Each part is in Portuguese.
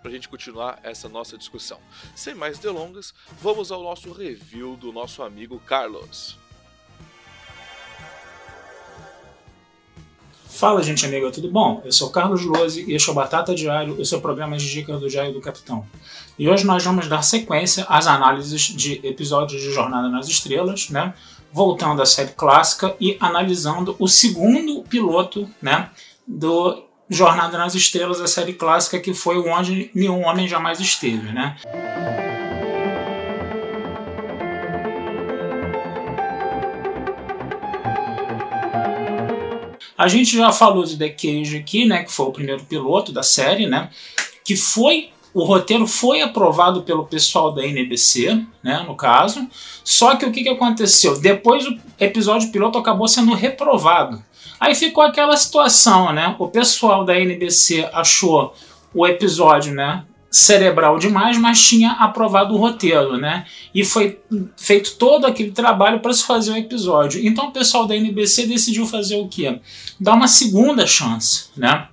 para a gente continuar essa nossa discussão. Sem mais delongas, vamos ao nosso review do nosso amigo Carlos. Fala, gente amiga, tudo bom? Eu sou Carlos Lose e este é o Batata Diário, o seu programa de dicas do Diário do Capitão. E hoje nós vamos dar sequência às análises de episódios de Jornada nas Estrelas, né? voltando à série clássica e analisando o segundo piloto né, do Jornada nas Estrelas, a série clássica, que foi Onde Nenhum Homem Jamais Esteve. Né? A gente já falou de The Cage aqui, né, que foi o primeiro piloto da série, né, que foi o roteiro foi aprovado pelo pessoal da NBC, né, no caso. Só que o que, que aconteceu? Depois o episódio piloto acabou sendo reprovado. Aí ficou aquela situação, né? O pessoal da NBC achou o episódio, né, cerebral demais, mas tinha aprovado o roteiro, né? E foi feito todo aquele trabalho para se fazer o episódio. Então o pessoal da NBC decidiu fazer o quê? Dar uma segunda chance, né?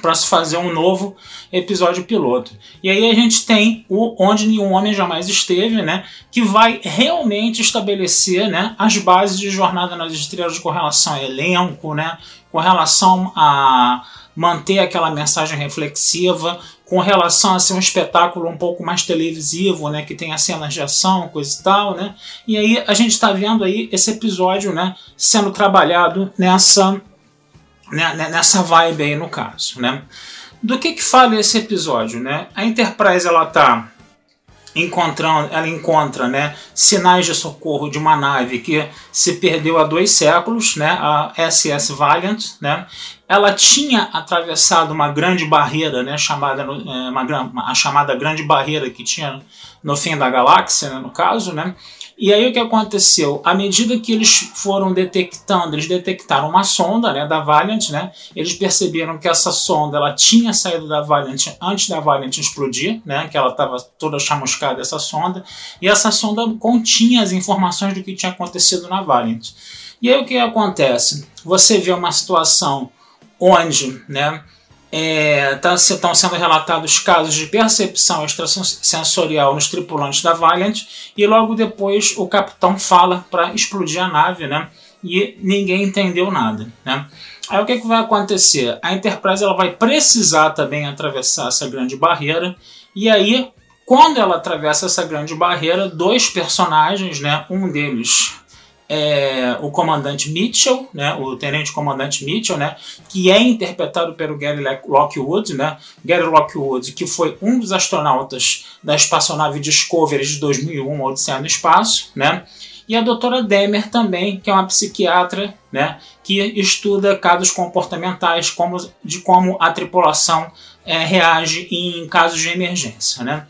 Para se fazer um novo episódio piloto. E aí a gente tem o Onde Nenhum Homem Jamais Esteve, né, que vai realmente estabelecer né, as bases de Jornada nas Estrelas com relação a elenco, né, com relação a manter aquela mensagem reflexiva, com relação a ser um espetáculo um pouco mais televisivo, né, que tenha cenas de ação, coisa e tal, né. E aí a gente está vendo aí esse episódio, né, sendo trabalhado nessa nessa vibe aí no caso, né? Do que que fala esse episódio, né? A Enterprise ela tá encontrando, ela encontra, né, sinais de socorro de uma nave que se perdeu há dois séculos, né, a SS Valiant, né? Ela tinha atravessado uma grande barreira, né, chamada é, uma, a chamada grande barreira que tinha no fim da galáxia, né, no caso, né? E aí o que aconteceu? À medida que eles foram detectando, eles detectaram uma sonda né, da Valiant, né? Eles perceberam que essa sonda ela tinha saído da Valiant antes da Valiant explodir, né? Que ela estava toda chamuscada essa sonda, e essa sonda continha as informações do que tinha acontecido na Valiant. E aí o que acontece? Você vê uma situação onde, né? É, tá, estão sendo relatados casos de percepção extrasensorial nos tripulantes da Valiant e logo depois o capitão fala para explodir a nave, né? E ninguém entendeu nada, né? Aí o que, que vai acontecer? A Enterprise ela vai precisar também atravessar essa grande barreira e aí quando ela atravessa essa grande barreira, dois personagens, né? Um deles é, o comandante Mitchell, né, o tenente comandante Mitchell, né, que é interpretado pelo Gary Lockwood, né, Gary Lockwood, que foi um dos astronautas da espaçonave Discovery de 2001, Odisseia no Espaço, né, e a doutora Demer também, que é uma psiquiatra, né, que estuda casos comportamentais, como, de como a tripulação é, reage em casos de emergência, né.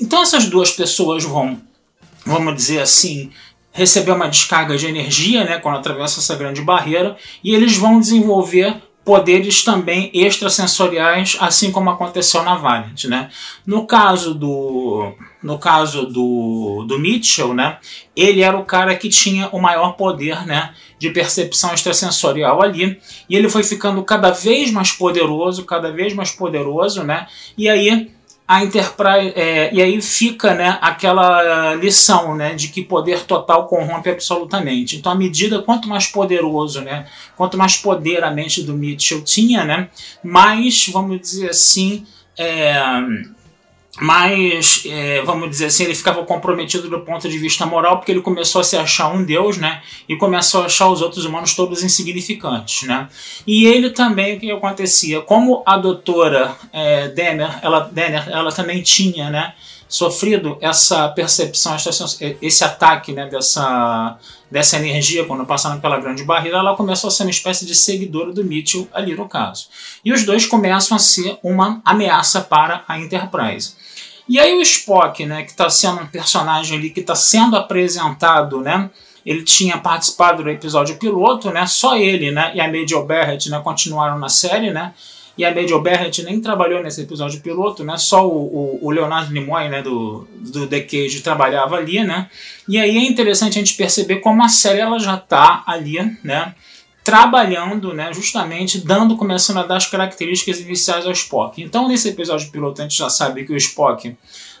Então essas duas pessoas vão, vamos dizer assim, receber uma descarga de energia né, quando atravessa essa grande barreira e eles vão desenvolver poderes também extrasensoriais, assim como aconteceu na Valiant, né? No caso do no caso do, do Mitchell, né? Ele era o cara que tinha o maior poder, né, de percepção extrasensorial ali, e ele foi ficando cada vez mais poderoso, cada vez mais poderoso, né? E aí a Enterprise é, e aí fica né, aquela lição né, de que poder total corrompe absolutamente. Então, à medida quanto mais poderoso, né, quanto mais poder a mente do Mitchell tinha, né, mais, vamos dizer assim, é, mas é, vamos dizer assim, ele ficava comprometido do ponto de vista moral porque ele começou a se achar um deus, né? E começou a achar os outros humanos todos insignificantes, né? E ele também, o que acontecia? Como a doutora é, Denner, ela, Denner, ela também tinha, né? Sofrido essa percepção, esse ataque, né? Dessa, dessa energia quando passaram pela grande barreira, ela começou a ser uma espécie de seguidora do Mitchell ali no caso. E os dois começam a ser uma ameaça para a Enterprise. E aí o Spock, né, que está sendo um personagem ali que está sendo apresentado, né, ele tinha participado do episódio piloto, né, só ele, né, e a Major Barrett, né, continuaram na série, né, e a Major Barrett nem trabalhou nesse episódio piloto, né, só o, o, o Leonardo Nimoy, né, do, do The Cage trabalhava ali, né, e aí é interessante a gente perceber como a série ela já está ali, né, trabalhando, né, justamente dando, começando a dar as características iniciais ao Spock. Então, nesse episódio piloto, a gente já sabe que o Spock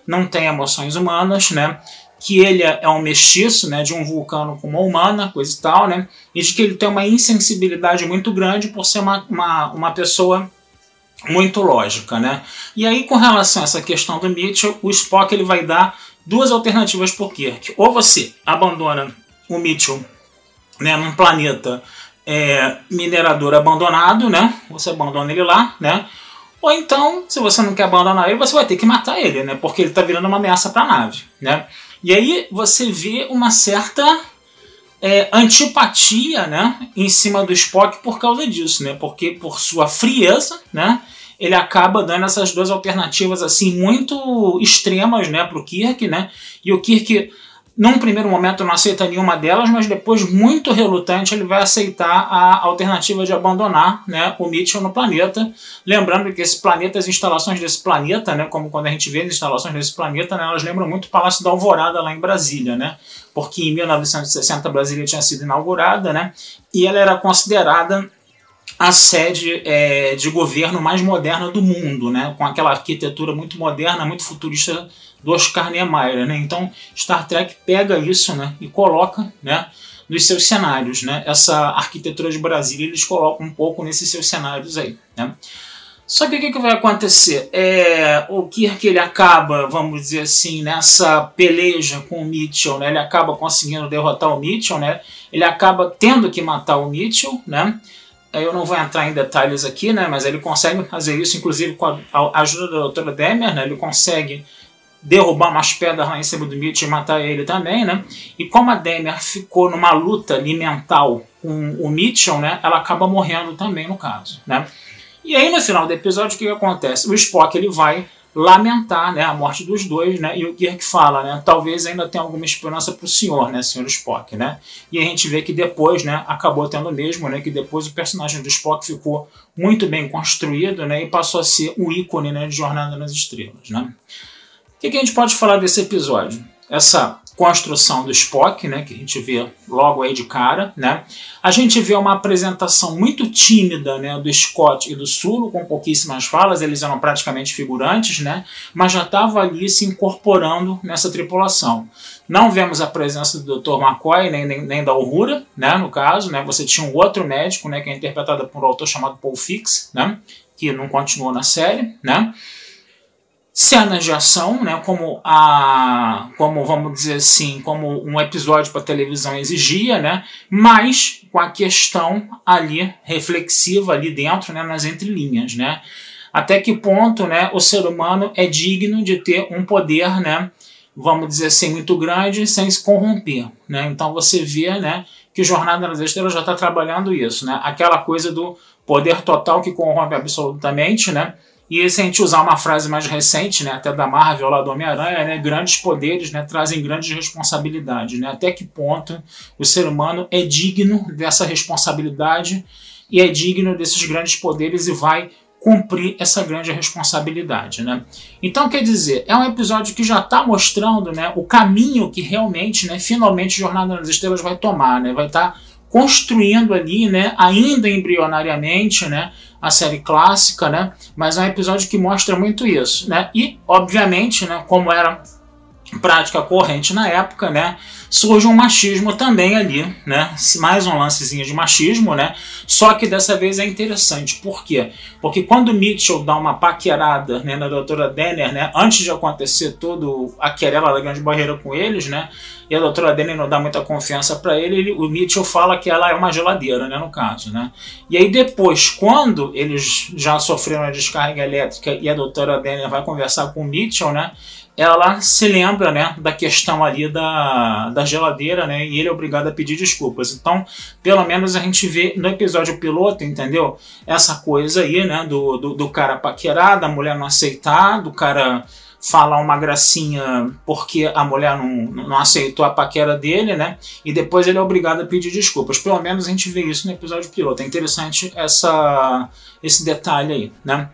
não tem emoções humanas, né, que ele é um mestiço, né, de um vulcano com uma humana, coisa e tal, né, e de que ele tem uma insensibilidade muito grande por ser uma, uma, uma pessoa muito lógica, né. E aí, com relação a essa questão do Mitchell, o Spock ele vai dar duas alternativas por Kirk. Ou você abandona o Mitchell né, num planeta é, minerador abandonado, né? Você abandona ele lá, né? Ou então, se você não quer abandonar ele, você vai ter que matar ele, né? Porque ele está virando uma ameaça para a nave, né? E aí você vê uma certa é, antipatia, né? Em cima do Spock por causa disso, né? Porque por sua frieza, né? Ele acaba dando essas duas alternativas assim muito extremas, né? Para o Kirk, né? E o Kirk num primeiro momento não aceita nenhuma delas, mas depois, muito relutante, ele vai aceitar a alternativa de abandonar né, o Mitchell no planeta. Lembrando que esse planeta, as instalações desse planeta, né, como quando a gente vê as instalações desse planeta, né, elas lembram muito o Palácio da Alvorada lá em Brasília, né? Porque em 1960 Brasília tinha sido inaugurada, né? E ela era considerada a sede é, de governo mais moderna do mundo, né? Com aquela arquitetura muito moderna, muito futurista do Oscar Niemeyer, né? Então Star Trek pega isso, né, e coloca, né, nos seus cenários, né? Essa arquitetura de Brasília eles colocam um pouco nesses seus cenários aí, né? Só que o que, que vai acontecer? É, o Kirk ele acaba, vamos dizer assim, nessa peleja com o Mitchell, né? Ele acaba conseguindo derrotar o Mitchell, né? Ele acaba tendo que matar o Mitchell, né? Eu não vou entrar em detalhes aqui, né? Mas ele consegue fazer isso, inclusive com a ajuda da doutora Demer, né? Ele consegue derrubar umas pedras lá em cima do Mitch e matar ele também, né? E como a Demer ficou numa luta ali mental com o Mitchell, né? Ela acaba morrendo também no caso, né? E aí no final do episódio o que, que acontece? O Spock ele vai lamentar né, a morte dos dois, né? E o Kirk fala, né? Talvez ainda tenha alguma esperança para o senhor, né, senhor Spock, né? E a gente vê que depois, né, acabou tendo mesmo, né? Que depois o personagem do Spock ficou muito bem construído, né? E passou a ser um ícone, né, de Jornada nas Estrelas, né? que, que a gente pode falar desse episódio? Essa construção do Spock, né, que a gente vê logo aí de cara, né? A gente vê uma apresentação muito tímida, né, do Scott e do Sulo, com pouquíssimas falas, eles eram praticamente figurantes, né? Mas já estava ali se incorporando nessa tripulação. Não vemos a presença do Dr. McCoy, nem, nem, nem da Uhura, né, no caso, né? Você tinha um outro médico, né, que é interpretado por um autor chamado Paul Fix, né? Que não continuou na série, né? Cenas de ação, né, como a, como vamos dizer assim, como um episódio para televisão exigia, né, mas com a questão ali reflexiva ali dentro, né, nas entrelinhas, né, até que ponto, né, o ser humano é digno de ter um poder, né, vamos dizer assim, muito grande sem se corromper, né, então você vê, né, que o Jornada nas Estrelas já está trabalhando isso, né, aquela coisa do poder total que corrompe absolutamente, né, e se a gente usar uma frase mais recente, né, até da Marvel, lá do Homem-Aranha, né, grandes poderes né, trazem grandes responsabilidades. Né? Até que ponto o ser humano é digno dessa responsabilidade e é digno desses grandes poderes e vai cumprir essa grande responsabilidade, né? Então, quer dizer, é um episódio que já está mostrando, né, o caminho que realmente, né, finalmente Jornada nas Estrelas vai tomar, né? Vai estar tá construindo ali, né, ainda embrionariamente, né, a série clássica, né, mas é um episódio que mostra muito isso, né, e obviamente, né, como era prática corrente na época, né, surge um machismo também ali, né? Mais um lancezinho de machismo, né? Só que dessa vez é interessante. Por quê? Porque quando Mitchell dá uma paquerada né, na doutora Denner, né? Antes de acontecer todo a querela da grande barreira com eles, né? E a doutora Denner não dá muita confiança para ele, ele, o Mitchell fala que ela é uma geladeira, né? No caso, né? E aí depois, quando eles já sofreram a descarga elétrica e a doutora Denner vai conversar com o Mitchell, né? ela se lembra né, da questão ali da, da geladeira, né, e ele é obrigado a pedir desculpas. Então, pelo menos a gente vê no episódio piloto, entendeu? Essa coisa aí, né, do, do, do cara paquerar, da mulher não aceitar, do cara falar uma gracinha porque a mulher não, não aceitou a paquera dele, né? E depois ele é obrigado a pedir desculpas. Pelo menos a gente vê isso no episódio piloto. É interessante essa, esse detalhe aí, né?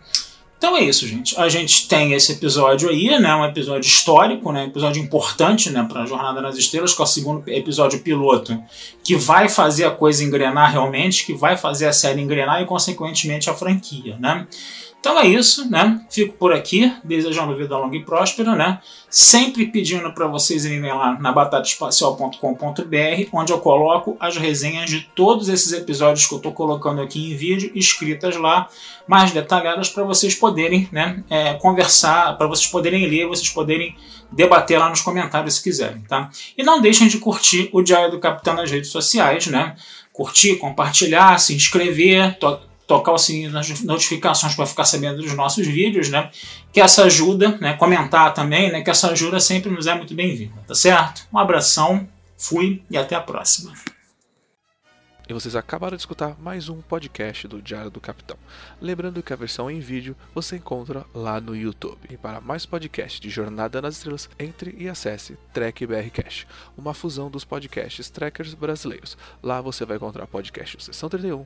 Então é isso, gente. A gente tem esse episódio aí, né? Um episódio histórico, né? Episódio importante, né? Para a Jornada nas Estrelas, que é o segundo episódio piloto, que vai fazer a coisa engrenar realmente, que vai fazer a série engrenar e, consequentemente, a franquia, né? Então é isso, né? Fico por aqui, desejando vida longa e próspera, né? Sempre pedindo para vocês irem lá na batataespacial.com.br, onde eu coloco as resenhas de todos esses episódios que eu estou colocando aqui em vídeo, escritas lá, mais detalhadas para vocês poderem, né? É, conversar, para vocês poderem ler, vocês poderem debater lá nos comentários se quiserem, tá? E não deixem de curtir o Diário do Capitão nas redes sociais, né? Curtir, compartilhar, se inscrever, tocar o sininho das notificações para ficar sabendo dos nossos vídeos, né? Que essa ajuda, né? Comentar também, né? Que essa ajuda sempre nos é muito bem-vinda, tá certo? Um abração, fui e até a próxima. E vocês acabaram de escutar mais um podcast do Diário do Capitão. Lembrando que a versão em vídeo você encontra lá no YouTube. E para mais podcasts de Jornada nas Estrelas, entre e acesse Trek BR Cash, uma fusão dos podcasts trackers brasileiros. Lá você vai encontrar podcast Sessão 31,